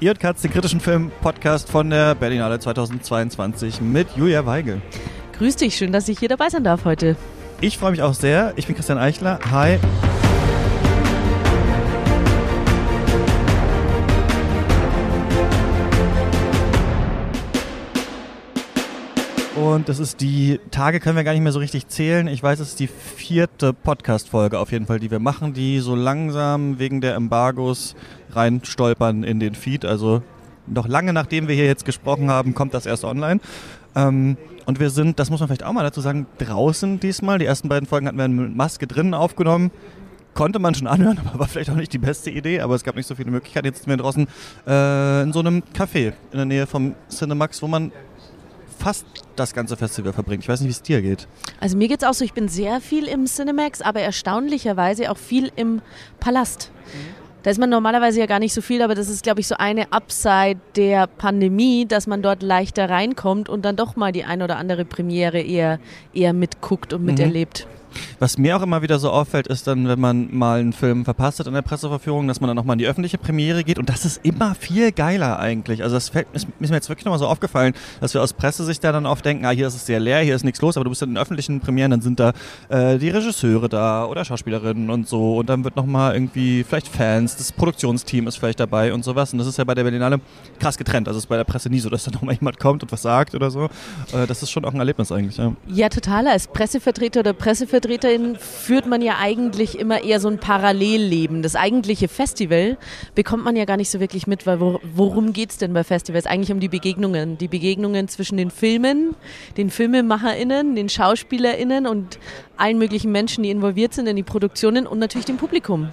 Ihr und Katz, den kritischen Film-Podcast von der Berlinale 2022 mit Julia Weigel. Grüß dich, schön, dass ich hier dabei sein darf heute. Ich freue mich auch sehr. Ich bin Christian Eichler. Hi. Und das ist die Tage können wir gar nicht mehr so richtig zählen. Ich weiß, es ist die vierte Podcast-Folge auf jeden Fall, die wir machen, die so langsam wegen der Embargos reinstolpern in den Feed. Also noch lange nachdem wir hier jetzt gesprochen haben, kommt das erst online. Ähm, und wir sind, das muss man vielleicht auch mal dazu sagen, draußen diesmal. Die ersten beiden Folgen hatten wir mit Maske drinnen aufgenommen. Konnte man schon anhören, aber war vielleicht auch nicht die beste Idee. Aber es gab nicht so viele Möglichkeiten. Jetzt sind wir draußen äh, in so einem Café in der Nähe vom Cinemax, wo man fast das ganze Festival verbringt. Ich weiß nicht, wie es dir geht. Also mir geht es auch so, ich bin sehr viel im Cinemax, aber erstaunlicherweise auch viel im Palast. Da ist man normalerweise ja gar nicht so viel, aber das ist, glaube ich, so eine Upside der Pandemie, dass man dort leichter reinkommt und dann doch mal die ein oder andere Premiere eher, eher mitguckt und miterlebt. Was mir auch immer wieder so auffällt, ist dann, wenn man mal einen Film verpasst hat in der Presseverführung, dass man dann nochmal in die öffentliche Premiere geht und das ist immer viel geiler eigentlich. Also das fällt, ist, ist mir jetzt wirklich nochmal so aufgefallen, dass wir aus Pressesicht da dann oft denken, ah, hier ist es sehr leer, hier ist nichts los, aber du bist dann in öffentlichen Premieren, dann sind da äh, die Regisseure da oder Schauspielerinnen und so und dann wird nochmal irgendwie vielleicht Fans, das Produktionsteam ist vielleicht dabei und sowas und das ist ja bei der Berlinale krass getrennt. Also es ist bei der Presse nie so, dass da nochmal jemand kommt und was sagt oder so. Äh, das ist schon auch ein Erlebnis eigentlich, ja. Ja, total. Als Pressevertreter oder Pressevertreterin führt man ja eigentlich immer eher so ein Parallelleben. Das eigentliche Festival bekommt man ja gar nicht so wirklich mit, weil worum geht es denn bei Festivals? Eigentlich um die Begegnungen. Die Begegnungen zwischen den Filmen, den FilmemacherInnen, den SchauspielerInnen und allen möglichen Menschen, die involviert sind in die Produktionen und natürlich dem Publikum.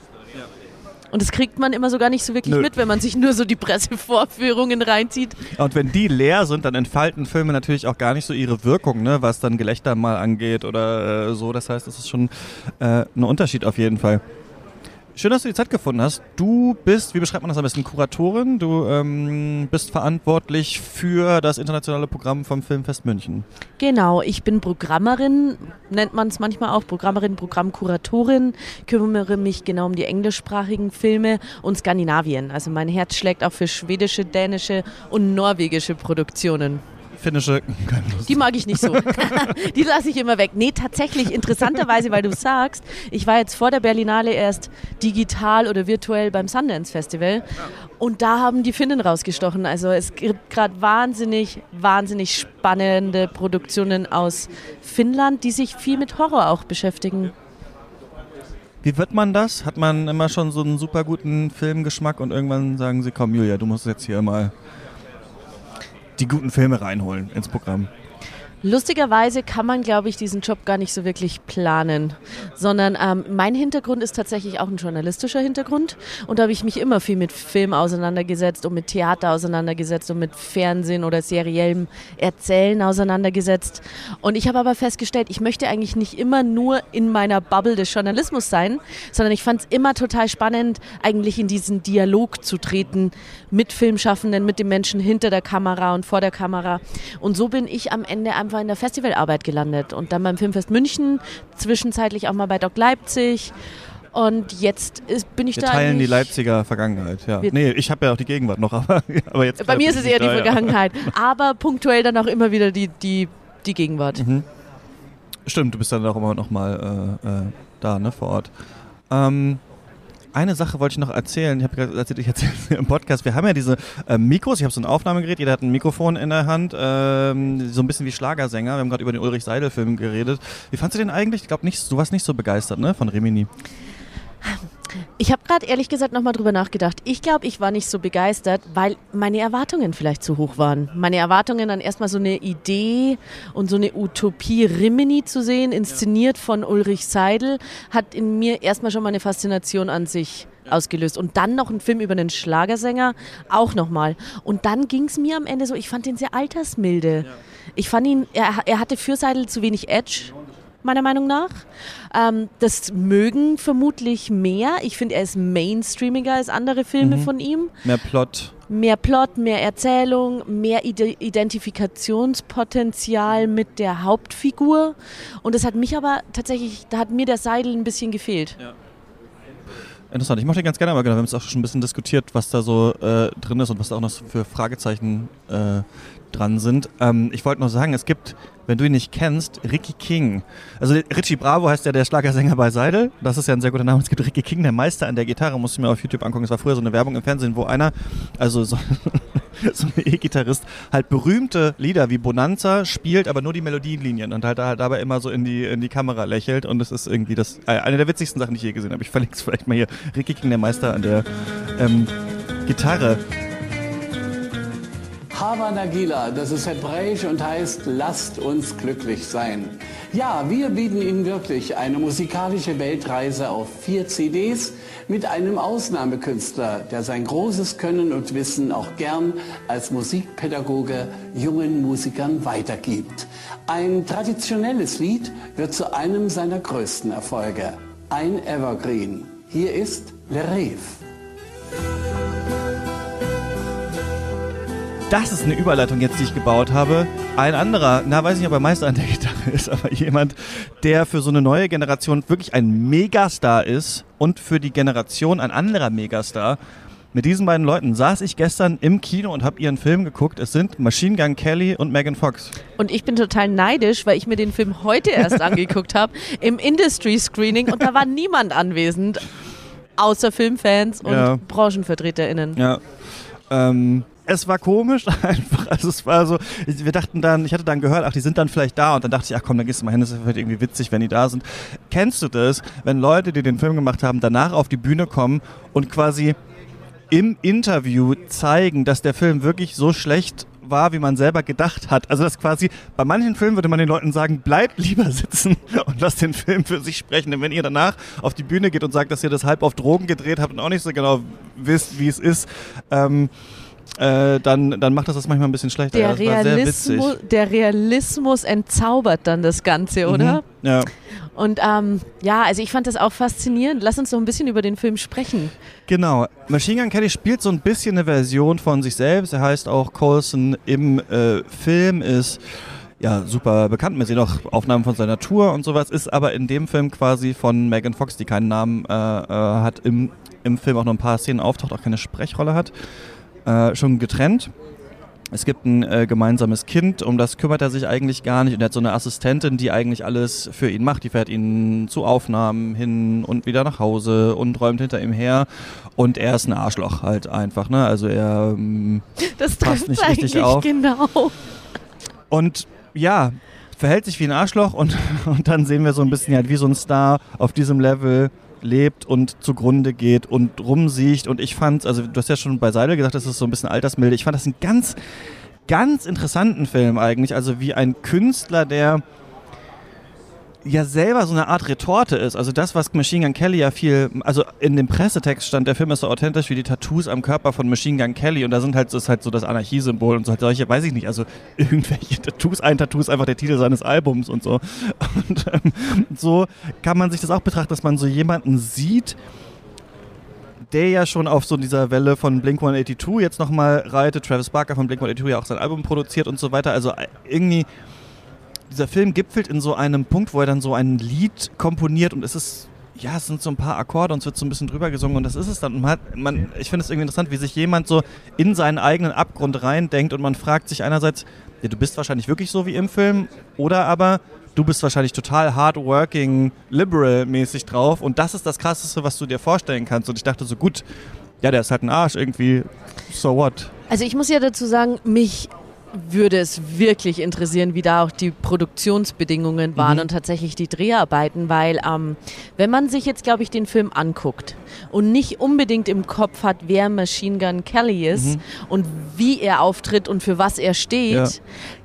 Und das kriegt man immer so gar nicht so wirklich Nö. mit, wenn man sich nur so die Pressevorführungen reinzieht. Und wenn die leer sind, dann entfalten Filme natürlich auch gar nicht so ihre Wirkung, ne, was dann Gelächter mal angeht oder äh, so. Das heißt, das ist schon äh, ein Unterschied auf jeden Fall. Schön, dass du die Zeit gefunden hast. Du bist, wie beschreibt man das am besten, Kuratorin. Du ähm, bist verantwortlich für das internationale Programm vom Filmfest München. Genau, ich bin Programmerin, nennt man es manchmal auch, Programmerin, Programmkuratorin, kümmere mich genau um die englischsprachigen Filme und Skandinavien. Also mein Herz schlägt auch für schwedische, dänische und norwegische Produktionen finnische. Die mag ich nicht so. die lasse ich immer weg. Nee, tatsächlich, interessanterweise, weil du sagst, ich war jetzt vor der Berlinale erst digital oder virtuell beim Sundance Festival und da haben die Finnen rausgestochen. Also es gibt gerade wahnsinnig, wahnsinnig spannende Produktionen aus Finnland, die sich viel mit Horror auch beschäftigen. Wie wird man das? Hat man immer schon so einen super guten Filmgeschmack und irgendwann sagen sie, komm Julia, du musst jetzt hier mal die guten Filme reinholen ins Programm. Lustigerweise kann man, glaube ich, diesen Job gar nicht so wirklich planen, sondern ähm, mein Hintergrund ist tatsächlich auch ein journalistischer Hintergrund und da habe ich mich immer viel mit Film auseinandergesetzt und mit Theater auseinandergesetzt und mit Fernsehen oder seriellem Erzählen auseinandergesetzt. Und ich habe aber festgestellt, ich möchte eigentlich nicht immer nur in meiner Bubble des Journalismus sein, sondern ich fand es immer total spannend, eigentlich in diesen Dialog zu treten mit Filmschaffenden, mit den Menschen hinter der Kamera und vor der Kamera. Und so bin ich am Ende einfach einfach in der Festivalarbeit gelandet und dann beim Filmfest München, zwischenzeitlich auch mal bei Doc Leipzig. Und jetzt ist, bin ich Wir da. Wir teilen die Leipziger Vergangenheit, ja. Nee, ich habe ja auch die Gegenwart noch, aber, aber jetzt. Bei mir ist es eher die Vergangenheit. Aber punktuell dann auch immer wieder die, die, die Gegenwart. Mhm. Stimmt, du bist dann auch immer noch mal äh, äh, da, ne, vor Ort. Ähm, eine Sache wollte ich noch erzählen. Ich habe gerade erzählt, ich erzähle im Podcast. Wir haben ja diese äh, Mikros. Ich habe so ein Aufnahmegerät. Jeder hat ein Mikrofon in der Hand. Ähm, so ein bisschen wie Schlagersänger. Wir haben gerade über den Ulrich Seidel-Film geredet. Wie fandest du den eigentlich? Ich glaube nicht. Du warst nicht so begeistert, ne, von Remini. Ich habe gerade ehrlich gesagt nochmal drüber nachgedacht. Ich glaube, ich war nicht so begeistert, weil meine Erwartungen vielleicht zu hoch waren. Meine Erwartungen dann erstmal so eine Idee und so eine Utopie Rimini zu sehen, inszeniert von Ulrich Seidel, hat in mir erstmal schon mal eine Faszination an sich ausgelöst. Und dann noch ein Film über einen Schlagersänger, auch nochmal. Und dann ging es mir am Ende so, ich fand ihn sehr altersmilde. Ich fand ihn, er, er hatte für Seidel zu wenig Edge meiner Meinung nach. Ähm, das mögen vermutlich mehr. Ich finde, er ist mainstreamiger als andere Filme mhm. von ihm. Mehr Plot. Mehr Plot, mehr Erzählung, mehr Identifikationspotenzial mit der Hauptfigur. Und das hat mich aber tatsächlich, da hat mir der Seidel ein bisschen gefehlt. Ja. Interessant. Ich mochte den ganz gerne, aber genau, wir haben es auch schon ein bisschen diskutiert, was da so äh, drin ist und was da auch noch für Fragezeichen äh, dran sind. Ähm, ich wollte noch sagen, es gibt, wenn du ihn nicht kennst, Ricky King. Also Richie Bravo heißt ja der Schlagersänger bei Seidel. Das ist ja ein sehr guter Name. Es gibt Ricky King, der Meister an der Gitarre, musst du mir auf YouTube angucken. Es war früher so eine Werbung im Fernsehen, wo einer, also so, so ein E-Gitarrist, halt berühmte Lieder wie Bonanza spielt, aber nur die Melodienlinien und halt, halt dabei immer so in die, in die Kamera lächelt. Und es ist irgendwie das, äh, eine der witzigsten Sachen, die ich je gesehen habe. Ich verlinke es vielleicht mal hier. Ricky King, der Meister an der ähm, Gitarre. Hava Nagila, das ist hebräisch und heißt Lasst uns glücklich sein. Ja, wir bieten Ihnen wirklich eine musikalische Weltreise auf vier CDs mit einem Ausnahmekünstler, der sein großes Können und Wissen auch gern als Musikpädagoge jungen Musikern weitergibt. Ein traditionelles Lied wird zu einem seiner größten Erfolge. Ein Evergreen. Hier ist Le Rêve. Das ist eine Überleitung jetzt, die ich gebaut habe. Ein anderer, na weiß nicht, ob er Meister an der Gitarre ist, aber jemand, der für so eine neue Generation wirklich ein Megastar ist und für die Generation ein anderer Megastar. Mit diesen beiden Leuten saß ich gestern im Kino und habe ihren Film geguckt. Es sind Machine Gun Kelly und Megan Fox. Und ich bin total neidisch, weil ich mir den Film heute erst angeguckt habe im Industry Screening und da war niemand anwesend, außer Filmfans und Ja. BranchenvertreterInnen. Ja. Ähm, es war komisch einfach. Also es war so, wir dachten dann, ich hatte dann gehört, ach, die sind dann vielleicht da und dann dachte ich, ach komm, dann gehst du mal hin, das ist irgendwie witzig, wenn die da sind. Kennst du das, wenn Leute, die den Film gemacht haben, danach auf die Bühne kommen und quasi im Interview zeigen, dass der Film wirklich so schlecht war, wie man selber gedacht hat. Also das quasi, bei manchen Filmen würde man den Leuten sagen, bleibt lieber sitzen und lasst den Film für sich sprechen. Denn wenn ihr danach auf die Bühne geht und sagt, dass ihr das halb auf Drogen gedreht habt und auch nicht so genau wisst, wie es ist, ähm, äh, dann, dann macht das das manchmal ein bisschen schlechter. Der, Ja. Realismus, der Realismus entzaubert dann das Ganze, oder? Mhm. Ja. Und ähm, ja, also ich fand das auch faszinierend. Lass uns doch ein bisschen über den Film sprechen. Genau. Machine Gun Kelly spielt so ein bisschen eine Version von sich selbst. Er heißt auch Coulson im äh, Film, ist ja super bekannt. Wir sehen auch Aufnahmen von seiner Tour und sowas, ist aber in dem Film quasi von Megan Fox, die keinen Namen äh, äh, hat, im, im Film auch noch ein paar Szenen auftaucht, auch keine Sprechrolle hat, äh, schon getrennt. Es gibt ein äh, gemeinsames Kind, um das kümmert er sich eigentlich gar nicht. Und er hat so eine Assistentin, die eigentlich alles für ihn macht. Die fährt ihn zu Aufnahmen hin und wieder nach Hause und räumt hinter ihm her. Und er ist ein Arschloch halt einfach. Ne? Also er ähm, Das Passt trifft nicht richtig auf. genau. und ja, verhält sich wie ein Arschloch und, und dann sehen wir so ein bisschen halt wie so ein Star auf diesem Level lebt und zugrunde geht und rumsiecht. Und ich fand, also du hast ja schon bei Seidel gesagt, das ist so ein bisschen altersmilde, ich fand das einen ganz, ganz interessanten Film eigentlich, also wie ein Künstler, der ja selber so eine Art Retorte ist. Also das, was Machine Gun Kelly ja viel, also in dem Pressetext stand, der Film ist so authentisch wie die Tattoos am Körper von Machine Gun Kelly und da sind halt, ist halt so das Anarchiesymbol und so halt solche, weiß ich nicht, also irgendwelche Tattoos, ein Tattoo ist einfach der Titel seines Albums und so. Und ähm, so kann man sich das auch betrachten, dass man so jemanden sieht, der ja schon auf so dieser Welle von Blink 182 jetzt nochmal reitet. Travis Barker von Blink 182 ja auch sein Album produziert und so weiter. Also äh, irgendwie, dieser Film gipfelt in so einem Punkt, wo er dann so ein Lied komponiert und es ist, ja, es sind so ein paar Akkorde und es wird so ein bisschen drüber gesungen und das ist es dann. Man hat, man, ich finde es irgendwie interessant, wie sich jemand so in seinen eigenen Abgrund reindenkt und man fragt sich einerseits, ja, du bist wahrscheinlich wirklich so wie im Film oder aber du bist wahrscheinlich total hardworking, liberal-mäßig drauf und das ist das Krasseste, was du dir vorstellen kannst. Und ich dachte so, gut, ja, der ist halt ein Arsch irgendwie, so what? Also ich muss ja dazu sagen, mich würde es wirklich interessieren, wie da auch die Produktionsbedingungen waren Mhm. und tatsächlich die Dreharbeiten, weil ähm, wenn man sich jetzt, glaube ich, den Film anguckt und nicht unbedingt im Kopf hat, wer Machine Gun Kelly ist und wie er auftritt und für was er steht, Ja.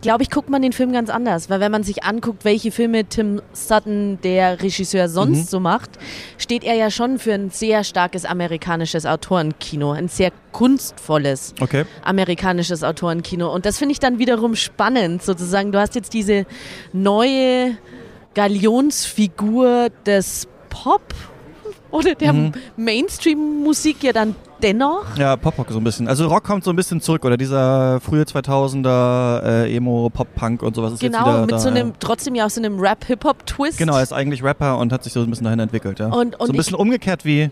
glaube ich, guckt man den Film ganz anders. Weil wenn man sich anguckt, welche Filme Tim Sutton, der Regisseur, sonst so macht, steht er ja schon für ein sehr starkes amerikanisches Autorenkino, ein sehr kunstvolles Okay. amerikanisches Autorenkino. Und das finde ich dann wiederum spannend, sozusagen. Du hast jetzt diese neue Galionsfigur des Pop oder der Mhm. Mainstream-Musik ja dann dennoch. Ja, Pop-Rock so ein bisschen. Also Rock kommt so ein bisschen zurück oder dieser frühe 2000er äh, Emo, Pop-Punk und sowas ist jetzt Genau, wieder mit da. so einem, trotzdem ja auch so einem Rap-Hip-Hop-Twist. Genau, er ist eigentlich Rapper und hat sich so ein bisschen dahin entwickelt, ja. Und- und so ein bisschen umgekehrt wie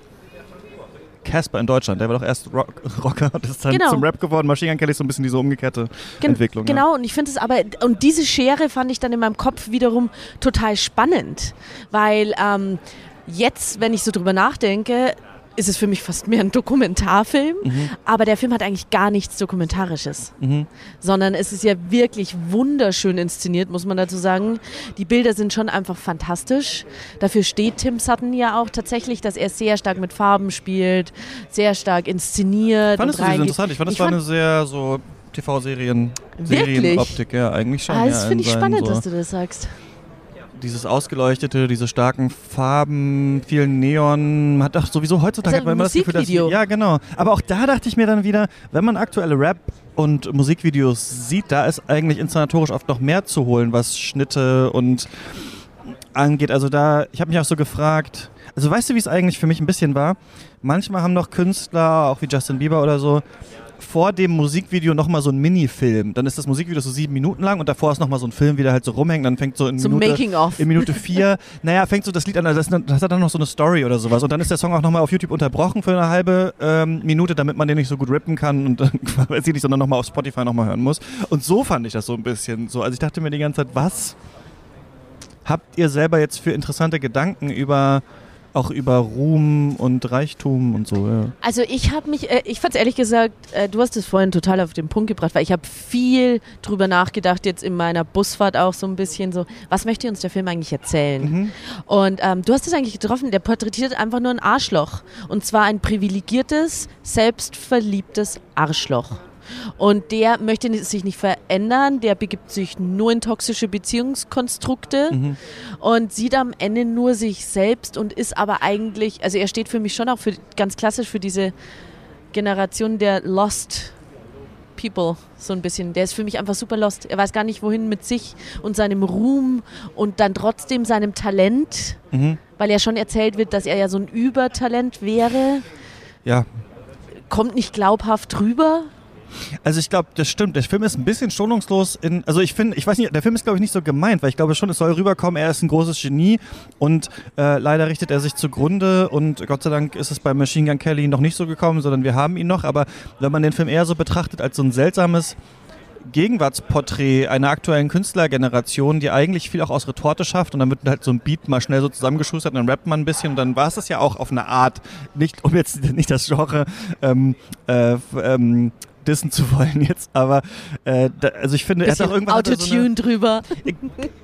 Casper in Deutschland. Der war doch erst Rock Rocker und ist dann Genau. zum Rap geworden. Machine Gun Kelly ist so ein bisschen diese umgekehrte Gen Entwicklung. ja. Genau, und ich finde es aber, und diese Schere fand ich dann in meinem Kopf wiederum total spannend, weil ähm, jetzt, wenn ich so drüber nachdenke, ist es für mich fast mehr ein Dokumentarfilm, Mhm. aber der Film hat eigentlich gar nichts Dokumentarisches, sondern es ist ja wirklich wunderschön inszeniert, muss man dazu sagen. Die Bilder sind schon einfach fantastisch. Dafür steht Tim Sutton ja auch tatsächlich, dass er sehr stark mit Farben spielt, sehr stark inszeniert. Fandest du das interessant? Ich fand, das Ich war fand- eine sehr so TV-Serien? Serienoptik, ja, eigentlich schon. Ah, ja, das in finde ich spannend, so, dass du das sagst. Dieses ausgeleuchtete, diese starken Farben, viel Neon, hat doch sowieso heutzutage Also hat man immer das Gefühl, dass Musikvideo. ja genau. Aber auch da dachte ich mir dann wieder, wenn man aktuelle Rap und Musikvideos sieht, da ist eigentlich inszenatorisch oft noch mehr zu holen, was Schnitte und angeht. Also da, ich habe mich auch so gefragt, also weißt du, wie es eigentlich für mich ein bisschen war? Manchmal haben noch Künstler, auch wie Justin Bieber oder so, vor dem Musikvideo nochmal so ein Minifilm. Dann ist das Musikvideo so sieben Minuten lang und davor ist nochmal so ein Film, wie der halt so rumhängt. Dann fängt so in So Minute, in Minute vier, naja, fängt so das Lied an, also das, das hat dann noch so eine Story oder sowas. Und dann ist der Song auch nochmal auf YouTube unterbrochen für eine halbe ähm, Minute, damit man den nicht so gut rippen kann und dann quasi nicht, sondern nochmal auf Spotify nochmal hören muss. Und so fand ich das so ein bisschen so. Also ich dachte mir die ganze Zeit, was habt ihr selber jetzt für interessante Gedanken über auch über Ruhm und Reichtum und so, ja. Also ich habe mich, äh, ich fand es ehrlich gesagt, äh, du hast es vorhin total auf den Punkt gebracht, weil ich habe viel drüber nachgedacht, jetzt in meiner Busfahrt auch so ein bisschen so, was möchte uns der Film eigentlich erzählen? Und ähm, du hast es eigentlich getroffen, der porträtiert einfach nur ein Arschloch. Und zwar ein privilegiertes, selbstverliebtes Arschloch. Und der möchte sich nicht verändern, der begibt sich nur in toxische Beziehungskonstrukte und sieht am Ende nur sich selbst und ist aber eigentlich, also er steht für mich schon auch für ganz klassisch für diese Generation der Lost People, so ein bisschen. Der ist für mich einfach super lost. Er weiß gar nicht, wohin mit sich und seinem Ruhm und dann trotzdem seinem Talent, weil ja schon erzählt wird, dass er ja so ein Übertalent wäre, Ja, kommt nicht glaubhaft rüber. Also ich glaube, das stimmt. Der Film ist ein bisschen schonungslos in. Also ich finde, ich weiß nicht, der Film ist glaube ich nicht so gemeint, weil ich glaube schon, es soll rüberkommen, er ist ein großes Genie und äh, leider richtet er sich zugrunde und Gott sei Dank ist es bei Machine Gun Kelly noch nicht so gekommen, sondern wir haben ihn noch. Aber wenn man den Film eher so betrachtet als so ein seltsames Gegenwartsporträt einer aktuellen Künstlergeneration, die eigentlich viel auch aus Retorte schafft und dann wird halt so ein Beat mal schnell so zusammengeschustert und dann rappt man ein bisschen und dann war es das ja auch auf eine Art, nicht um jetzt nicht das Genre ähm, äh, ähm, dissen zu wollen jetzt, aber äh, da, also ich finde, er hat auch irgendwann er so Autotune drüber.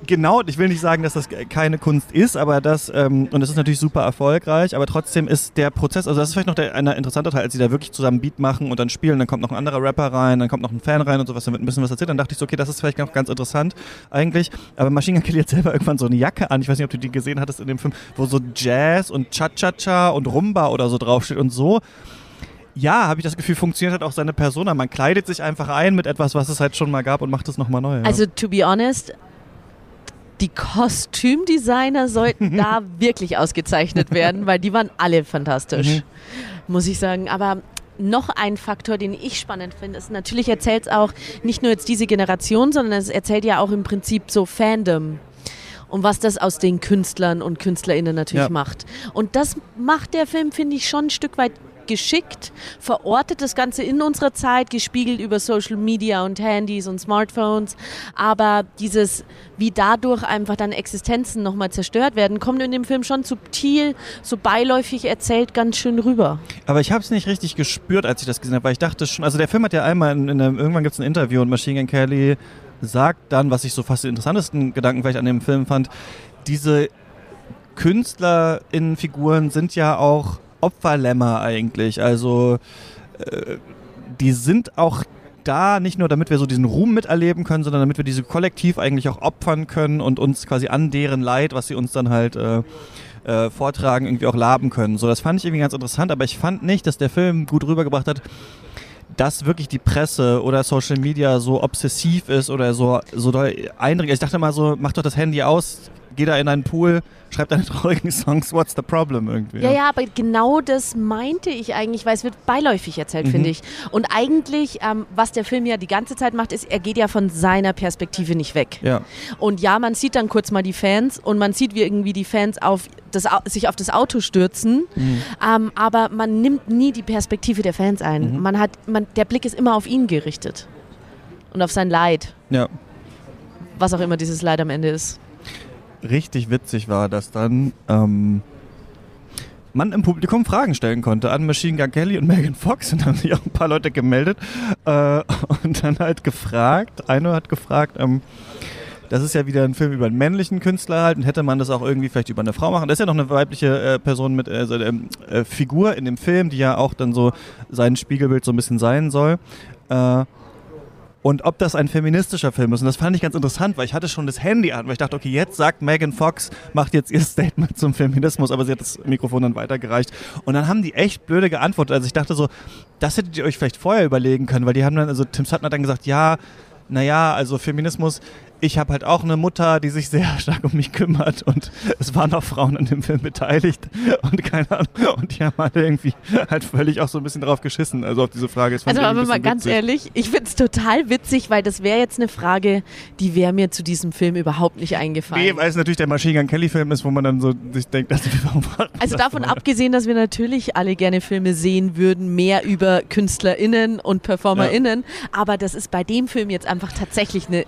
Genau, ich will nicht sagen, dass das keine Kunst ist, aber das, ähm, und es ist natürlich super erfolgreich, aber trotzdem ist der Prozess, also das ist vielleicht noch der, ein interessanter Teil, als sie da wirklich zusammen Beat machen und dann spielen, dann kommt noch ein anderer Rapper rein, dann kommt noch ein Fan rein und sowas, dann wird ein bisschen was erzählt, dann dachte ich so, okay, das ist vielleicht noch ganz interessant eigentlich, aber Machine Gun Kelly hat selber irgendwann so eine Jacke an, ich weiß nicht, ob du die gesehen hattest in dem Film, wo so Jazz und Cha-Cha-Cha und Rumba oder so draufsteht und so, ja, habe ich das Gefühl, funktioniert halt auch seine Persona. Man kleidet sich einfach ein mit etwas, was es halt schon mal gab und macht es nochmal neu. Ja. Also, to be honest, die Kostümdesigner sollten da wirklich ausgezeichnet werden, weil die waren alle fantastisch, Mhm. muss ich sagen. Aber noch ein Faktor, den ich spannend finde, ist natürlich erzählt es auch nicht nur jetzt diese Generation, sondern es erzählt ja auch im Prinzip so Fandom. Und was das aus den Künstlern und KünstlerInnen natürlich Ja. macht. Und das macht der Film, finde ich, schon ein Stück weit geschickt, verortet das Ganze in unserer Zeit, gespiegelt über Social Media und Handys und Smartphones. Aber dieses, wie dadurch einfach dann Existenzen nochmal zerstört werden, kommt in dem Film schon subtil, so beiläufig erzählt ganz schön rüber. Aber ich habe es nicht richtig gespürt, als ich das gesehen habe, weil ich dachte schon, also der Film hat ja einmal, in, in einem, irgendwann gibt es ein Interview und Machine Gun Kelly sagt dann, was ich so fast den interessantesten Gedanken vielleicht an dem Film fand, diese KünstlerInnen-Figuren sind ja auch Opferlämmer eigentlich, also äh, die sind auch da nicht nur, damit wir so diesen Ruhm miterleben können, sondern damit wir diese kollektiv eigentlich auch opfern können und uns quasi an deren Leid, was sie uns dann halt äh, äh, vortragen, irgendwie auch laben können. So, das fand ich irgendwie ganz interessant, aber ich fand nicht, dass der Film gut rübergebracht hat, dass wirklich die Presse oder Social Media so obsessiv ist oder so, so doll eindringlich. Ich dachte mal so, mach doch das Handy aus, geh da in einen Pool, schreib deine traurigen Songs, what's the problem irgendwie. Ja, ja, aber genau das meinte ich eigentlich, weil es wird beiläufig erzählt, Mhm. finde ich. Und eigentlich, ähm, was der Film ja die ganze Zeit macht, ist, er geht ja von seiner Perspektive nicht weg. Ja. Und ja, man sieht dann kurz mal die Fans und man sieht, wie irgendwie die Fans auf das, sich auf das Auto stürzen, Mhm. ähm, aber man nimmt nie die Perspektive der Fans ein. Mhm. Man hat, man, der Blick ist immer auf ihn gerichtet und auf sein Leid, ja. was auch immer dieses Leid am Ende ist. Richtig witzig war, dass dann ähm, man im Publikum Fragen stellen konnte an Machine Gun Kelly und Megan Fox und haben sich auch ein paar Leute gemeldet äh, und dann halt gefragt, einer hat gefragt, ähm, das ist ja wieder ein Film über einen männlichen Künstler halt und hätte man das auch irgendwie vielleicht über eine Frau machen. Das ist ja noch eine weibliche äh, Person mit, äh, ähm, äh, Figur in dem Film, die ja auch dann so sein Spiegelbild so ein bisschen sein soll. Äh, und ob das ein feministischer Film ist. Und das fand ich ganz interessant, weil ich hatte schon das Handy an, weil ich dachte, okay, jetzt sagt Megan Fox, macht jetzt ihr Statement zum Feminismus, aber sie hat das Mikrofon dann weitergereicht. Und dann haben die echt blöde geantwortet. Also ich dachte so, das hättet ihr euch vielleicht vorher überlegen können, weil die haben dann, also Tim Sutton hat dann gesagt, ja, naja, also Feminismus, ich habe halt auch eine Mutter, die sich sehr stark um mich kümmert und es waren auch Frauen an dem Film beteiligt und keine Ahnung, und die haben alle irgendwie halt völlig auch so ein bisschen drauf geschissen, also auf diese Frage. Das Also aber mal ganz witzig. ehrlich, ich finde es total witzig, weil das wäre jetzt eine Frage, die wäre mir zu diesem Film überhaupt nicht eingefallen. Nee, weil es natürlich der Machine Gun Kelly Film ist, wo man dann so sich denkt, dass warum Also das davon so? abgesehen, dass wir natürlich alle gerne Filme sehen würden, mehr über KünstlerInnen und PerformerInnen, aber das ist bei dem Film jetzt einfach tatsächlich eine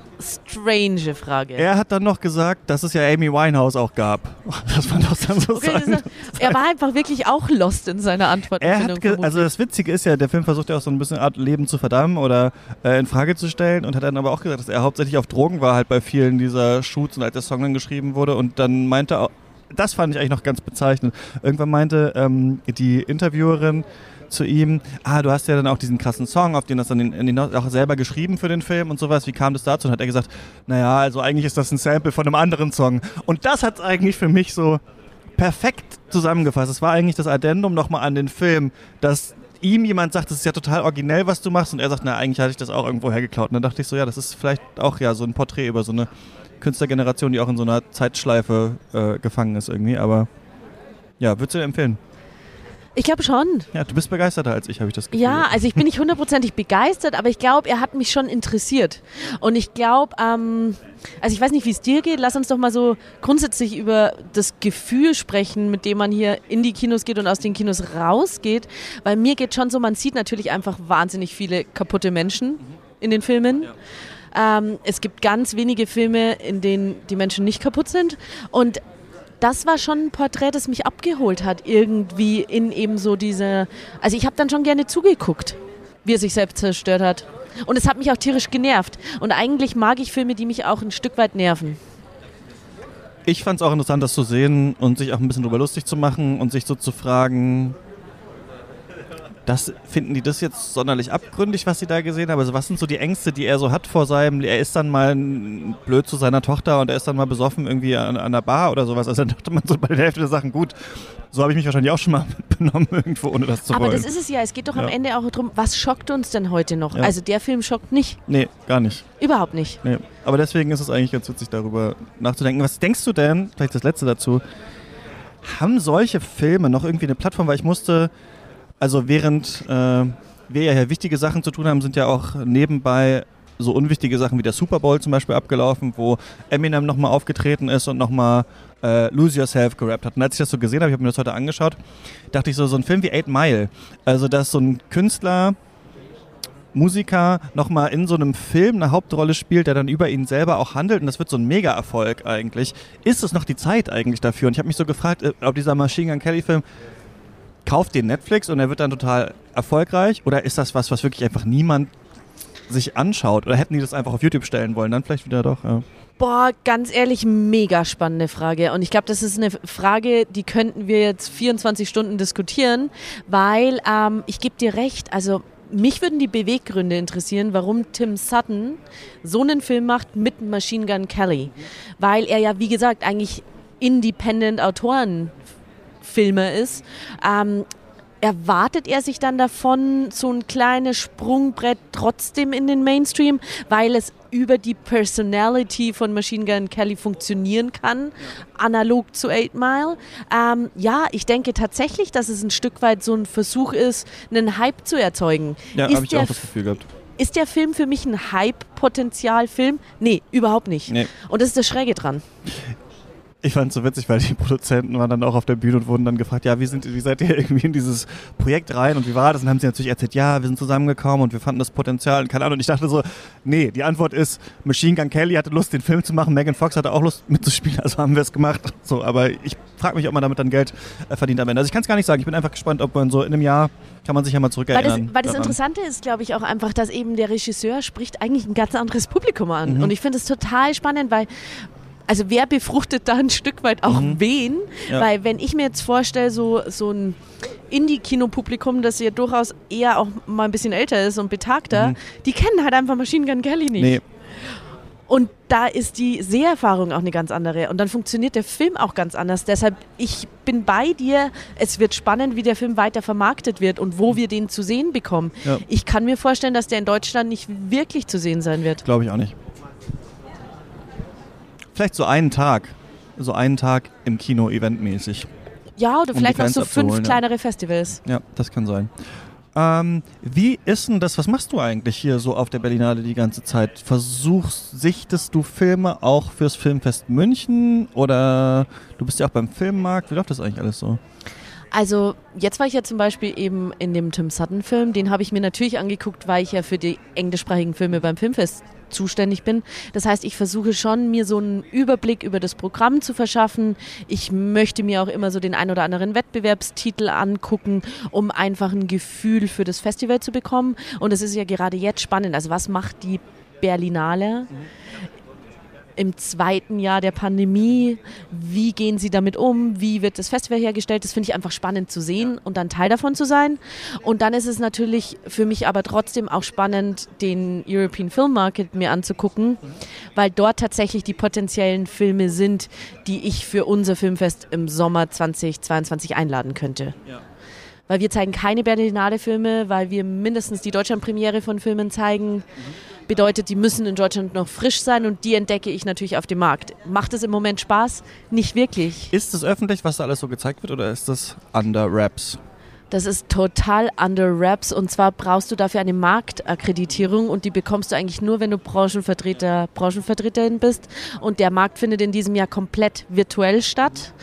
strange Frage. Er hat dann noch gesagt, dass es ja Amy Winehouse auch gab. Das war doch dann so Okay, sein. er war einfach wirklich auch lost in seiner Antwort. Er hat, also das Witzige ist ja, der Film versucht ja auch so ein bisschen Art Leben zu verdammen oder äh, in Frage zu stellen und hat dann aber auch gesagt, dass er hauptsächlich auf Drogen war halt bei vielen dieser Shoots und als der Song dann geschrieben wurde und dann meinte auch, das fand ich eigentlich noch ganz bezeichnend. Irgendwann meinte ähm, die Interviewerin zu ihm, ah, du hast ja dann auch diesen krassen Song, auf den das dann in, in auch selber geschrieben für den Film und sowas. Wie kam das dazu? Und hat er gesagt, naja, also eigentlich ist das ein Sample von einem anderen Song. Und das hat es eigentlich für mich so perfekt zusammengefasst. Es war eigentlich das Addendum nochmal an den Film, dass ihm jemand sagt, das ist ja total originell, was du machst. Und er sagt, na, eigentlich hatte ich das auch irgendwo hergeklaut. Und dann dachte ich so, ja, das ist vielleicht auch ja so ein Porträt über so eine Künstlergeneration, die auch in so einer Zeitschleife äh, gefangen ist irgendwie. Aber ja, würdest du dir empfehlen? Ich glaube schon. Ja, du bist begeisterter als ich, habe ich das Gefühl. Ja, also ich bin nicht hundertprozentig begeistert, aber ich glaube, er hat mich schon interessiert. Und ich glaube, ähm, also ich weiß nicht, wie es dir geht. Lass uns doch mal so grundsätzlich über das Gefühl sprechen, mit dem man hier in die Kinos geht und aus den Kinos rausgeht. Weil mir geht schon so, man sieht natürlich einfach wahnsinnig viele kaputte Menschen in den Filmen. Ähm, es gibt ganz wenige Filme, in denen die Menschen nicht kaputt sind. Und das war schon ein Porträt, das mich abgeholt hat, irgendwie in eben so diese. Also ich habe dann schon gerne zugeguckt, wie er sich selbst zerstört hat. Und es hat mich auch tierisch genervt. Und eigentlich mag ich Filme, die mich auch ein Stück weit nerven. Ich fand es auch interessant, das zu sehen und sich auch ein bisschen drüber lustig zu machen und sich so zu fragen, das, finden die das jetzt sonderlich abgründig, was sie da gesehen haben? Also was sind so die Ängste, die er so hat vor seinem, er ist dann mal blöd zu seiner Tochter und er ist dann mal besoffen irgendwie an, an der Bar oder sowas. Also dann dachte man so bei der Hälfte der Sachen, gut, so habe ich mich wahrscheinlich auch schon mal benommen irgendwo, ohne das zu Aber wollen. das ist es ja. Es geht doch am Ja. Ende auch darum, was schockt uns denn heute noch? Ja. Also der Film schockt nicht. nee, gar nicht. Überhaupt nicht. Nee. Aber deswegen ist es eigentlich ganz witzig, darüber nachzudenken. Was denkst du denn, vielleicht das letzte dazu, haben solche Filme noch irgendwie eine Plattform? Weil ich musste, also während äh, wir ja hier wichtige Sachen zu tun haben, sind ja auch nebenbei so unwichtige Sachen wie der Super Bowl zum Beispiel abgelaufen, wo Eminem nochmal aufgetreten ist und nochmal äh, Lose Yourself gerappt hat. Und als ich das so gesehen habe, ich habe mir das heute angeschaut, dachte ich so, so ein Film wie Eight Mile, also dass so ein Künstler Musiker nochmal in so einem Film eine Hauptrolle spielt, der dann über ihn selber auch handelt und das wird so ein Mega-Erfolg eigentlich. Ist es noch die Zeit eigentlich dafür? Und ich habe mich so gefragt, äh, ob dieser Machine Gun Kelly-Film kauft den Netflix und er wird dann total erfolgreich oder ist das was, was wirklich einfach niemand sich anschaut? Oder hätten die das einfach auf YouTube stellen wollen? Dann vielleicht wieder doch, ja. Boah, ganz ehrlich, mega spannende Frage. Und ich glaube, das ist eine Frage, die könnten wir jetzt 24 Stunden diskutieren, weil ähm, ich gebe dir recht, also mich würden die Beweggründe interessieren, warum Tim Sutton so einen Film macht mit Machine Gun Kelly. Weil er ja, wie gesagt, eigentlich Independent Autorenfilmer ist. Ähm, erwartet er sich dann davon so ein kleines Sprungbrett trotzdem in den Mainstream, weil es über die Personality von Machine Gun Kelly funktionieren kann, analog zu 8 Mile. Ähm, ja, ich denke tatsächlich, dass es ein Stück weit so ein Versuch ist, einen Hype zu erzeugen. Ja, habe ich auch das Gefühl gehabt. Ist der Film für mich ein Hype-Potenzial-Film? Nee, überhaupt nicht. Nee. Und das ist das Schräge dran. Ich fand es so witzig, weil die Produzenten waren dann auch auf der Bühne und wurden dann gefragt, ja, wie, sind, wie seid ihr irgendwie in dieses Projekt rein und wie war das? Und dann haben sie natürlich erzählt, ja, wir sind zusammengekommen und wir fanden das Potenzial und keine Ahnung. Und ich dachte so, nee, die Antwort ist, Machine Gun Kelly hatte Lust, den Film zu machen, Megan Fox hatte auch Lust mitzuspielen, also haben wir es gemacht. So, aber ich frage mich, ob man damit dann Geld äh, verdient am Ende. Also ich kann es gar nicht sagen. Ich bin einfach gespannt, ob man so in einem Jahr kann man sich ja mal zurückerinnern. Weil das, weil das Interessante ist, glaube ich, auch einfach, dass eben der Regisseur spricht eigentlich ein ganz anderes Publikum an. Mhm. Und ich finde es total spannend, weil also wer befruchtet da ein Stück weit auch mhm. wen? Ja. Weil wenn ich mir jetzt vorstelle, so, so ein Indie-Kino-Publikum, das ja durchaus eher auch mal ein bisschen älter ist und betagter, mhm. die kennen halt einfach Machine Gun Kelly nicht. Nee. Und da ist die Seherfahrung auch eine ganz andere. Und dann funktioniert der Film auch ganz anders. Deshalb, ich bin bei dir. Es wird spannend, wie der Film weiter vermarktet wird und wo wir den zu sehen bekommen. Ja. Ich kann mir vorstellen, dass der in Deutschland nicht wirklich zu sehen sein wird. Glaube ich auch nicht. Vielleicht so einen Tag. So einen Tag im Kino eventmäßig. Ja, oder um vielleicht noch so fünf ja. kleinere Festivals. Ja, das kann sein. Ähm, wie ist denn das, was machst du eigentlich hier so auf der Berlinale die ganze Zeit? Versuchst, sichtest du Filme auch fürs Filmfest München oder du bist ja auch beim Filmmarkt? Wie läuft das eigentlich alles so? Also jetzt war ich ja zum Beispiel eben in dem Tim Sutton Film, den habe ich mir natürlich angeguckt, weil ich ja für die englischsprachigen Filme beim Filmfest zuständig bin. Das heißt, ich versuche schon, mir so einen Überblick über das Programm zu verschaffen. Ich möchte mir auch immer so den ein oder anderen Wettbewerbstitel angucken, um einfach ein Gefühl für das Festival zu bekommen. Und es ist ja gerade jetzt spannend. Also was macht die Berlinale? Mhm im zweiten Jahr der Pandemie. Wie gehen sie damit um? Wie wird das Festival hergestellt? Das finde ich einfach spannend zu sehen und dann Teil davon zu sein. Und dann ist es natürlich für mich aber trotzdem auch spannend, den European Film Market mir anzugucken, weil dort tatsächlich die potenziellen Filme sind, die ich für unser Filmfest im Sommer 2022 einladen könnte. Ja weil wir zeigen keine Berlinale-Filme, weil wir mindestens die Deutschlandpremiere von Filmen zeigen. Mhm bedeutet, die müssen in Deutschland noch frisch sein und die entdecke ich natürlich auf dem Markt. Macht es im Moment Spaß? Nicht wirklich. Ist es öffentlich, was da alles so gezeigt wird oder ist das under wraps? Das ist total under wraps und zwar brauchst du dafür eine Marktakkreditierung und die bekommst du eigentlich nur, wenn du Branchenvertreter, Branchenvertreterin bist und der Markt findet in diesem Jahr komplett virtuell statt.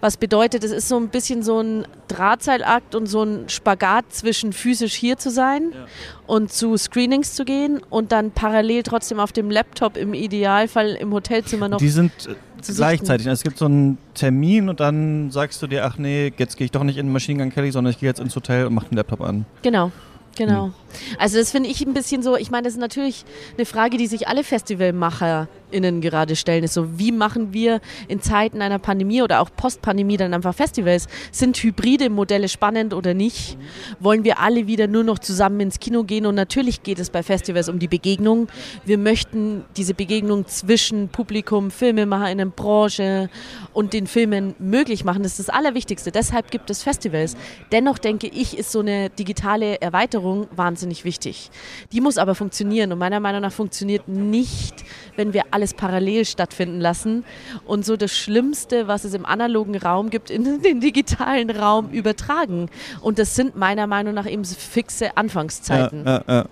Was bedeutet, es ist so ein bisschen so ein Drahtseilakt und so ein Spagat zwischen physisch hier zu sein ja. und zu Screenings zu gehen und dann parallel trotzdem auf dem Laptop im Idealfall im Hotelzimmer noch. Die sind äh, gleichzeitig. Also es gibt so einen Termin und dann sagst du dir, ach nee, jetzt gehe ich doch nicht in Machine Gun Kelly, sondern ich gehe jetzt ins Hotel und mache den Laptop an. Genau. Genau. Hm. Also das finde ich ein bisschen so, ich meine, das ist natürlich eine Frage, die sich alle Festivalmacher innen gerade stellen, ist so, wie machen wir in Zeiten einer Pandemie oder auch Postpandemie dann einfach Festivals? Sind hybride Modelle spannend oder nicht? Wollen wir alle wieder nur noch zusammen ins Kino gehen? Und natürlich geht es bei Festivals um die Begegnung. Wir möchten diese Begegnung zwischen Publikum, FilmemacherInnen, Branche und den Filmen möglich machen. Das ist das Allerwichtigste. Deshalb gibt es Festivals. Dennoch denke ich, ist so eine digitale Erweiterung wahnsinnig wichtig. Die muss aber funktionieren und meiner Meinung nach funktioniert nicht, wenn wir alles parallel stattfinden lassen und so das Schlimmste, was es im analogen Raum gibt, in den digitalen Raum übertragen. Und das sind meiner Meinung nach eben fixe Anfangszeiten. Ja, ja, ja.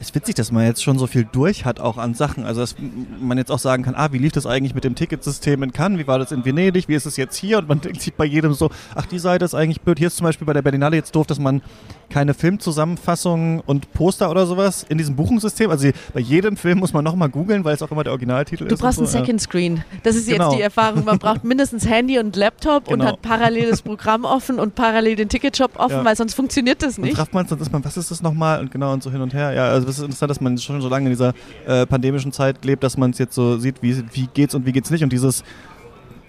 Es ist witzig, dass man jetzt schon so viel durch hat, auch an Sachen. Also, dass man jetzt auch sagen kann, ah, wie lief das eigentlich mit dem Ticketsystem in Cannes? Wie war das in Venedig? Wie ist es jetzt hier? Und man denkt sich bei jedem so, ach, die Seite ist eigentlich blöd. Hier ist zum Beispiel bei der Berlinale jetzt doof, dass man keine Filmzusammenfassungen und Poster oder sowas in diesem Buchungssystem. Also bei jedem Film muss man nochmal googeln, weil es auch immer der Originaltitel du ist. Du brauchst so. einen Second Screen. Das ist genau. jetzt die Erfahrung. Man braucht mindestens Handy und Laptop genau. und hat parallel das Programm offen und parallel den Ticketshop offen, ja. weil sonst funktioniert das nicht. Und man es, dann ist man, was ist das nochmal? Und genau und so hin und her. Ja, also es ist interessant, dass man schon so lange in dieser äh, pandemischen Zeit lebt, dass man es jetzt so sieht, wie, wie geht's und wie geht's nicht. Und dieses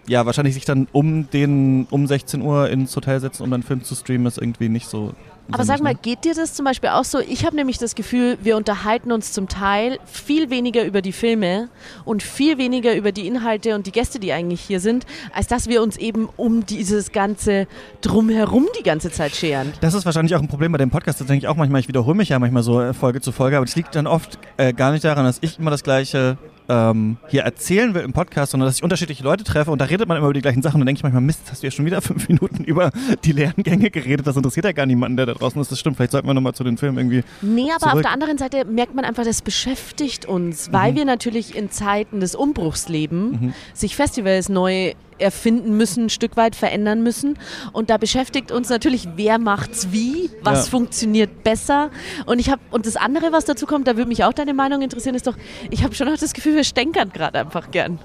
ja, wahrscheinlich sich dann um den um 16 Uhr ins Hotel setzen, um dann Film zu streamen, ist irgendwie nicht so Aber sag mal, ne? geht dir das zum Beispiel auch so? Ich habe nämlich das Gefühl, wir unterhalten uns zum Teil viel weniger über die Filme und viel weniger über die Inhalte und die Gäste, die eigentlich hier sind, als dass wir uns eben um dieses ganze Drumherum die ganze Zeit scheren. Das ist wahrscheinlich auch ein Problem bei dem Podcast. Das denke ich auch manchmal. Ich wiederhole mich ja manchmal so äh, Folge zu Folge, aber das liegt dann oft äh, gar nicht daran, dass ich immer das Gleiche ähm, hier erzählen will im Podcast, sondern dass ich unterschiedliche Leute treffe und da redet man immer über die gleichen Sachen und dann denke ich manchmal, Mist, hast du ja schon wieder fünf Minuten über die leeren Gänge geredet. Das interessiert ja gar niemanden, der da draußen ist. Das stimmt. Vielleicht sollten wir nochmal zu den Filmen irgendwie. Nee, aber auf Zurück. der anderen Seite merkt man einfach, das beschäftigt uns, weil wir natürlich in Zeiten des Umbruchs leben, sich Festivals neu erfinden müssen, ein Stück weit verändern müssen. Und da beschäftigt uns natürlich, wer macht's wie, was Ja. funktioniert besser. Und ich habe und das andere, was dazu kommt, da würde mich auch deine Meinung interessieren, ist doch, ich habe schon auch das Gefühl, wir stänkern gerade einfach gern.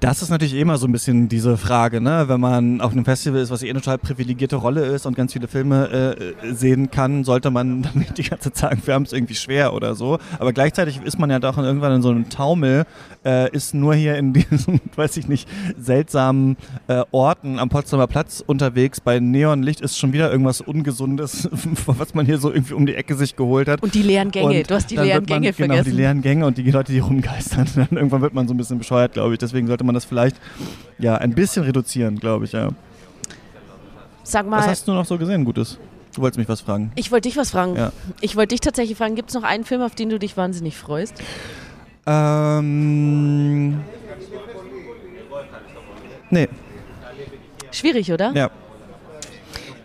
Das ist natürlich immer so ein bisschen diese Frage, ne? wenn man auf einem Festival ist, was eh eine total privilegierte Rolle ist und ganz viele Filme äh, sehen kann, sollte man nicht die ganze Zeit sagen, wir haben es irgendwie schwer oder so. Aber gleichzeitig ist man ja doch irgendwann in so einem Taumel, äh, ist nur hier in diesen, weiß ich nicht, seltsamen äh, Orten am Potsdamer Platz unterwegs. Bei Neonlicht ist schon wieder irgendwas Ungesundes, was man hier so irgendwie um die Ecke sich geholt hat. Und die leeren Gänge, Und du hast die leeren man, Gänge genau, vergessen. die leeren Gänge und die Leute, die rumgeistern. Dann irgendwann wird man so ein bisschen bescheuert, glaube ich. Deswegen sollte man das vielleicht ja ein bisschen reduzieren, glaube ich. Ja. Sag Was mal, hast du noch so gesehen, Gutes? Du wolltest mich was fragen. ich wollte dich was fragen. Ja. Ich wollte dich tatsächlich fragen, gibt es noch einen Film, auf den du dich wahnsinnig freust? Ähm. Nee, Schwierig, oder? ja.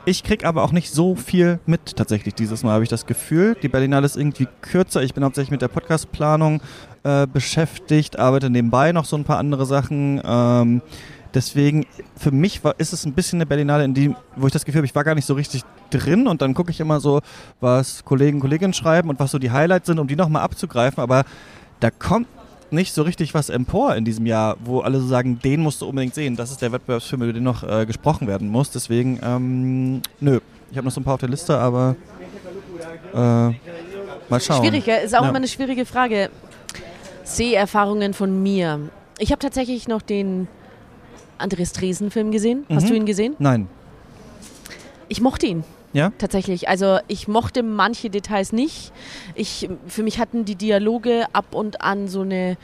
Ich krieg aber auch nicht so viel mit tatsächlich dieses Mal, habe ich das Gefühl. Die Berlinale ist irgendwie kürzer. Ich bin hauptsächlich mit der Podcastplanung äh, beschäftigt, arbeite nebenbei noch so ein paar andere Sachen. Ähm, deswegen, für mich war, ist es ein bisschen eine Berlinale, in die, wo ich das Gefühl habe, ich war gar nicht so richtig drin und dann gucke ich immer so, was Kollegen, Kolleginnen schreiben und was so die Highlights sind, um die nochmal abzugreifen. Aber da kommt nicht so richtig was empor in diesem Jahr, wo alle so sagen, den musst du unbedingt sehen. Das ist der Wettbewerbsfilm, über den noch äh, gesprochen werden muss. Deswegen, ähm, nö. Ich habe noch so ein paar auf der Liste, aber äh, mal schauen. Schwierig, ist auch Ja. immer eine schwierige Frage. Seherfahrungen von mir. Ich habe tatsächlich noch den Andres Dresen-Film gesehen. Hast Mhm. du ihn gesehen? Nein. Ich mochte ihn. Ja? Tatsächlich. Also ich mochte manche Details nicht. Ich, für mich hatten die Dialoge ab und an so eine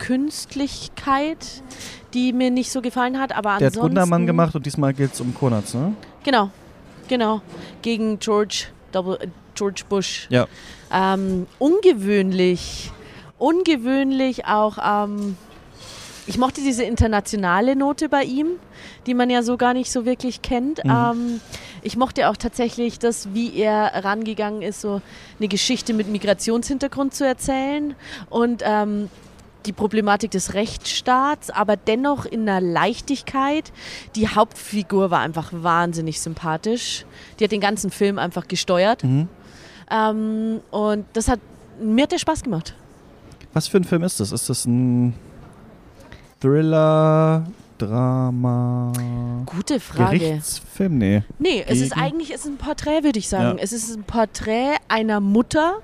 Künstlichkeit, die mir nicht so gefallen hat. Aber Der hat Gundermann gemacht und diesmal geht es um Konatz, ne? Genau, genau. Gegen George, Double, George Bush. Ja. Ähm, ungewöhnlich. Ungewöhnlich auch. Ähm, ich mochte diese internationale Note bei ihm, die man ja so gar nicht so wirklich kennt. Mhm. Ähm, ich mochte auch tatsächlich das, wie er rangegangen ist, so eine Geschichte mit Migrationshintergrund zu erzählen und ähm, die Problematik des Rechtsstaats, aber dennoch in einer Leichtigkeit. Die Hauptfigur war einfach wahnsinnig sympathisch. Die hat den ganzen Film einfach gesteuert. Mhm. Ähm, und das hat mir hat der Spaß gemacht. Was für ein Film ist das? Ist das ein Thriller, Drama, Gute Frage. Gerichtsfilm? Nee. Nee, es ist eigentlich es ist ein Porträt, würde ich sagen. Ja. Es ist ein Porträt einer Mutter,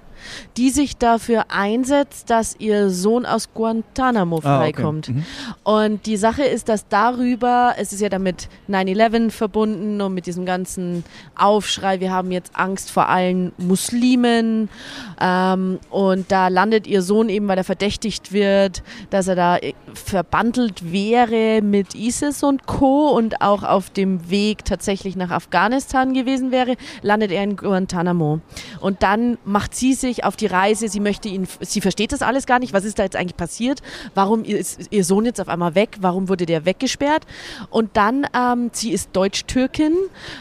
die sich dafür einsetzt, dass ihr Sohn aus Guantanamo Ah, okay. freikommt. Mhm. Und die Sache ist, dass darüber, es ist ja damit 9-11 verbunden und mit diesem ganzen Aufschrei, wir haben jetzt Angst vor allen Muslimen. Ähm, und da landet ihr Sohn eben, weil er verdächtigt wird, dass er da äh, verbandelt wäre mit ISIS und Co. und auch auf dem Weg tatsächlich nach Afghanistan gewesen wäre, landet er in Guantanamo. Und dann macht sie sich auf die Reise, sie möchte ihn, sie versteht das alles gar nicht, was ist da jetzt eigentlich passiert, warum ist ihr Sohn jetzt auf einmal weg, warum wurde der weggesperrt und dann, ähm, sie ist Deutsch-Türkin,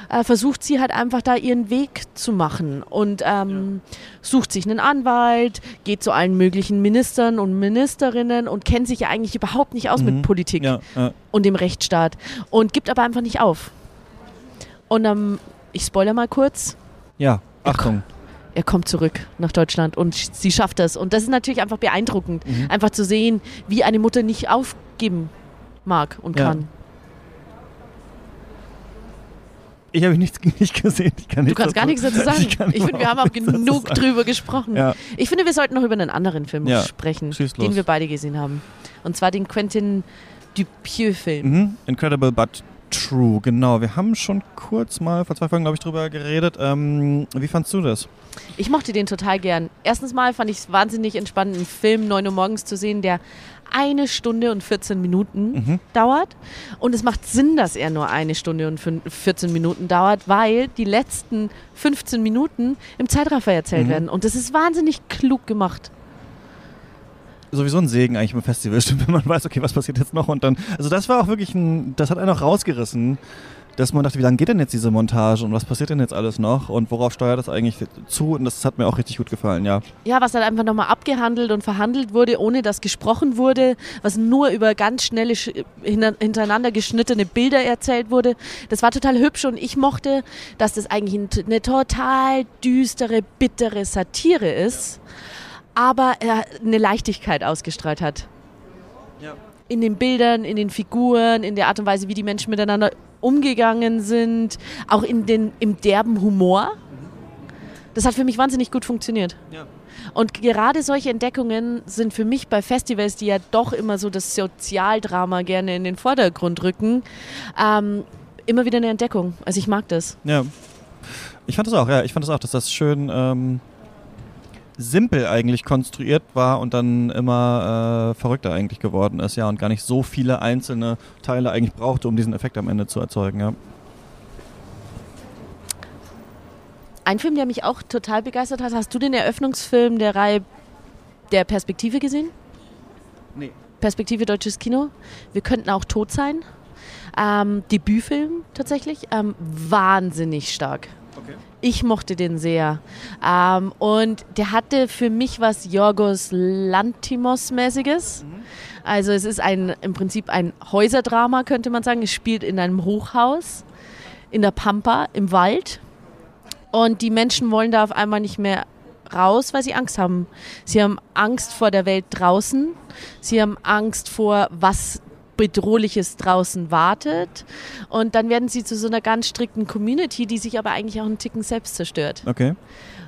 äh, versucht sie halt einfach da ihren Weg zu machen und ähm, sucht sich einen Anwalt, geht zu allen möglichen Ministern und Ministerinnen und kennt sich ja eigentlich überhaupt nicht aus Mhm. mit Politik Ja, ja. und dem Rechtsstaat und gibt aber einfach nicht auf. Und ähm, ich spoiler mal kurz, ja. Achtung. Er kommt zurück nach Deutschland und sie schafft das. Und das ist natürlich einfach beeindruckend, Mhm. einfach zu sehen, wie eine Mutter nicht aufgeben mag und Ja. kann. Ich habe nichts nicht gesehen. Ich kann Du kannst gar nichts dazu sagen. Ich, Ich finde, wir haben auch genug drüber gesprochen. Ja. Ich finde, wir sollten noch über einen anderen Film Ja, sprechen, den wir beide gesehen haben. Und zwar den Quentin Dupieux-Film. Mhm. Incredible but True, genau. Wir haben schon kurz mal vor zwei Folgen, glaube ich, drüber geredet. Ähm, wie fandst du das? Ich mochte den total gern. Erstens mal fand ich es wahnsinnig entspannend, einen Film 9 Uhr morgens zu sehen, der eine Stunde und 14 Minuten Mhm. dauert. Und es macht Sinn, dass er nur eine Stunde und fün- 14 Minuten dauert, weil die letzten 15 Minuten im Zeitraffer erzählt Mhm. werden. Und das ist wahnsinnig klug gemacht. Sowieso ein Segen eigentlich im Festival, stimmt, wenn man weiß, okay, was passiert jetzt noch und dann. Also das war auch wirklich ein, das hat einen auch rausgerissen, dass man dachte, wie lange geht denn jetzt diese Montage und was passiert denn jetzt alles noch und worauf steuert das eigentlich zu? Und das hat mir auch richtig gut gefallen, ja. Ja, was dann einfach nochmal abgehandelt und verhandelt wurde, ohne dass gesprochen wurde, was nur über ganz schnelle, sch- hinter- hintereinander geschnittene Bilder erzählt wurde. Das war total hübsch und ich mochte, dass das eigentlich ein- eine total düstere, bittere Satire ist, aber er eine Leichtigkeit ausgestrahlt hat. Ja. In den Bildern, in den Figuren, in der Art und Weise, wie die Menschen miteinander umgegangen sind, auch in den, im derben Humor. Das hat für mich wahnsinnig gut funktioniert. Ja. Und gerade solche Entdeckungen sind für mich bei Festivals, die ja doch immer so das Sozialdrama gerne in den Vordergrund rücken, ähm, immer wieder eine Entdeckung. Also ich mag das. Ja. Ich fand das auch, ja. Ich fand das auch, dass das schön ähm, simpel eigentlich konstruiert war und dann immer äh, verrückter eigentlich geworden ist, ja. Und gar nicht so viele einzelne Teile eigentlich brauchte, um diesen Effekt am Ende zu erzeugen, ja. Ein Film, der mich auch total begeistert hat, hast du den Eröffnungsfilm der Reihe der Perspektive gesehen? Nee. Perspektive Deutsches Kino. Wir könnten auch tot sein. Ähm, Debütfilm tatsächlich. Ähm, wahnsinnig stark. Okay. Ich mochte den sehr. Ähm, und der hatte für mich was Yorgos Lantimos-mäßiges. Also es ist ein, im Prinzip ein Häuserdrama, könnte man sagen. Es spielt in einem Hochhaus, in der Pampa, im Wald. Und die Menschen wollen da auf einmal nicht mehr raus, weil sie Angst haben. Sie haben Angst vor der Welt draußen. Sie haben Angst vor, was Bedrohliches draußen wartet. Und dann werden sie zu so einer ganz strikten Community, die sich aber eigentlich auch einen Ticken selbst zerstört. Okay.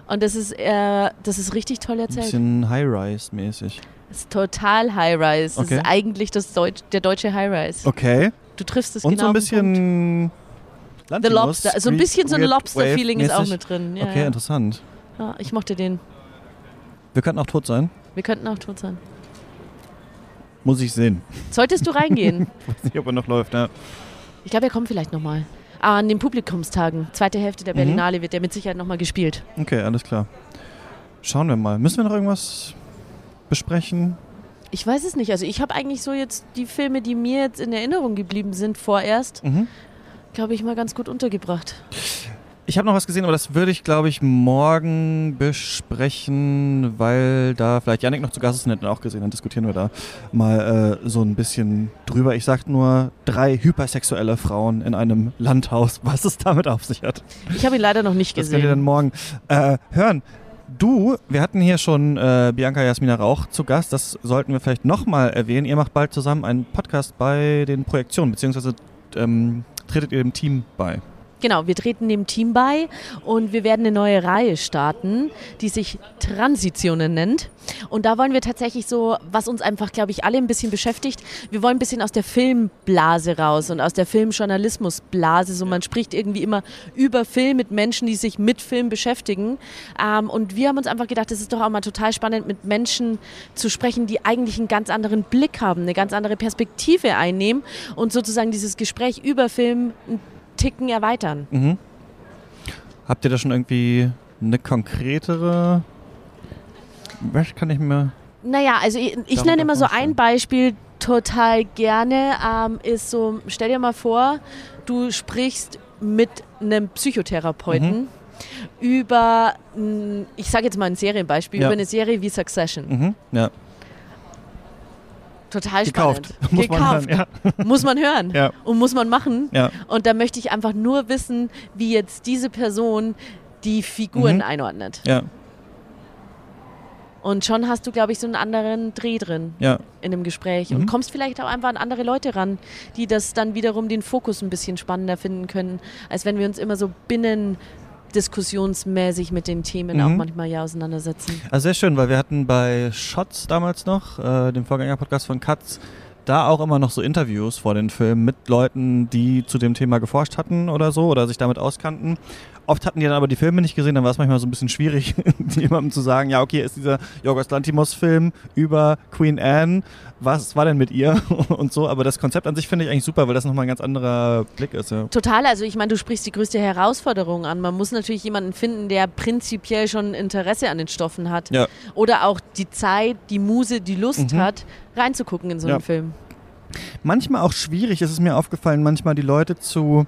Und das ist, äh, das ist richtig toll Ein erzählt. bisschen High-Rise-mäßig. Das ist total High-Rise. Das Okay. ist eigentlich das Deutsch, der deutsche High-Rise. Okay. Du triffst es Und genau so ein bisschen. The Lobster. Also ein bisschen so ein Lobster-Feeling ist auch mit drin. Ja, Okay, ja. interessant. ja, ich mochte den. Wir könnten auch tot sein. Wir könnten auch tot sein. Muss ich sehen. Solltest du reingehen? Weiß nicht, ob er noch läuft, ja. Ich glaube, er kommt vielleicht nochmal. An den Publikumstagen, zweite Hälfte der Mhm. Berlinale, wird der mit Sicherheit nochmal gespielt. Okay, alles klar. Schauen wir mal. Müssen wir noch irgendwas besprechen? Ich weiß es nicht. Also ich habe eigentlich so jetzt die Filme, die mir jetzt in Erinnerung geblieben sind, vorerst, Mhm. glaube ich, mal ganz gut untergebracht. Ich habe noch was gesehen, aber das würde ich, glaube ich, morgen besprechen, weil da vielleicht Janik noch zu Gast ist und auch gesehen. Dann diskutieren wir da mal äh, so ein bisschen drüber. Ich sag nur drei hypersexuelle Frauen in einem Landhaus, was es damit auf sich hat. Ich habe ihn leider noch nicht Das könnt ihr dann gesehen. morgen äh, hören. Du, wir hatten hier schon äh, Bianca Jasmina Rauch zu Gast. Das sollten wir vielleicht nochmal erwähnen. Ihr macht bald zusammen einen Podcast bei den Projektionen, beziehungsweise ähm, tretet ihr dem Team bei. Genau, wir treten dem Team bei und wir werden eine neue Reihe starten, die sich Transitionen nennt. Und da wollen wir tatsächlich so, was uns einfach, glaube ich, alle ein bisschen beschäftigt, wir wollen ein bisschen aus der Filmblase raus und aus der Filmjournalismusblase. So, man spricht irgendwie immer über Film mit Menschen, die sich mit Film beschäftigen. Ähm, und wir haben uns einfach gedacht, es ist doch auch mal total spannend, mit Menschen zu sprechen, die eigentlich einen ganz anderen Blick haben, eine ganz andere Perspektive einnehmen und sozusagen dieses Gespräch über Film ein Ticken erweitern. Mhm. Habt ihr da schon irgendwie eine konkretere? Was kann ich mir. Naja, also ich, ich nenne immer so ein Beispiel total gerne, ähm, ist so, stell dir mal vor, du sprichst mit einem Psychotherapeuten über, mh, ich sage jetzt mal ein Serienbeispiel, Ja. über eine Serie wie Succession. Mhm. Ja. Total Gekauft. spannend. Muss man Gekauft. hören. Ja. Muss man hören. Ja. Und muss man machen. Ja. Und da möchte ich einfach nur wissen, wie jetzt diese Person die Figuren Mhm. einordnet. Ja. Und schon hast du, glaube ich, so einen anderen Dreh drin. Ja. in dem Gespräch Mhm. und kommst vielleicht auch einfach an andere Leute ran, die das dann wiederum den Fokus ein bisschen spannender finden können, als wenn wir uns immer so binnen diskussionsmäßig mit den Themen Mhm. auch manchmal ja auseinandersetzen. Also sehr schön, weil wir hatten bei Shots damals noch, äh, dem Vorgänger-Podcast von Katz, da auch immer noch so Interviews vor den Filmen mit Leuten, die zu dem Thema geforscht hatten oder so oder sich damit auskannten. Oft hatten die dann aber die Filme nicht gesehen, dann war es manchmal so ein bisschen schwierig, jemandem zu sagen, ja, okay, ist dieser Jorgos Lantimos-Film über Queen Anne, was war denn mit ihr und so. Aber das Konzept an sich finde ich eigentlich super, weil das nochmal ein ganz anderer Blick ist. Ja. Total, also ich meine, du sprichst die größte Herausforderung an. Man muss natürlich jemanden finden, der prinzipiell schon Interesse an den Stoffen hat. Ja. Oder auch die Zeit, die Muse, die Lust Mhm. hat, reinzugucken in so Ja. einen Film. manchmal auch schwierig. Es ist mir aufgefallen, manchmal die Leute zu.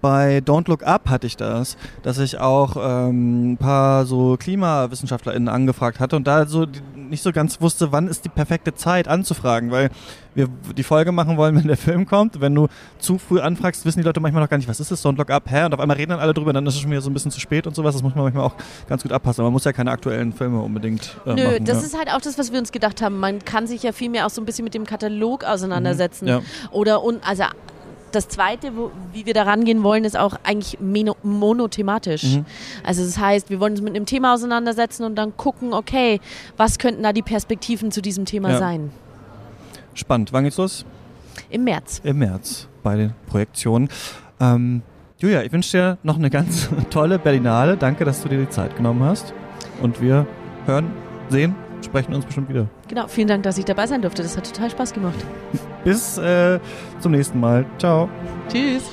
Bei Don't Look Up hatte ich das, dass ich auch ähm, ein paar so KlimawissenschaftlerInnen angefragt hatte und da so nicht so ganz wusste, wann ist die perfekte Zeit anzufragen, weil wir die Folge machen wollen, wenn der Film kommt. Wenn du zu früh anfragst, wissen die Leute manchmal noch gar nicht, was ist das Don't Look Up, hä? Und auf einmal reden dann alle drüber, dann ist es schon wieder so ein bisschen zu spät und sowas. Das muss man manchmal auch ganz gut abpassen. Aber man muss ja keine aktuellen Filme unbedingt äh, Nö, machen. das ja. ist halt auch das, was wir uns gedacht haben. Man kann sich ja viel mehr auch so ein bisschen mit dem Katalog auseinandersetzen. Mhm. Ja. Oder und also das zweite, wo, wie wir da rangehen wollen, ist auch eigentlich monothematisch. Mhm. Also das heißt, wir wollen uns mit einem Thema auseinandersetzen und dann gucken, okay, was könnten da die Perspektiven zu diesem Thema Ja. sein? Spannend. Wann geht's los? Im März. im März bei den Projektionen. Ähm, Julia, ich wünsche dir noch eine ganz tolle Berlinale. Danke, dass du dir die Zeit genommen hast. Und wir hören, sehen, sprechen uns bestimmt wieder. Genau, vielen Dank, dass ich dabei sein durfte. Das hat total Spaß gemacht. Bis äh, zum nächsten Mal. Ciao. Tschüss.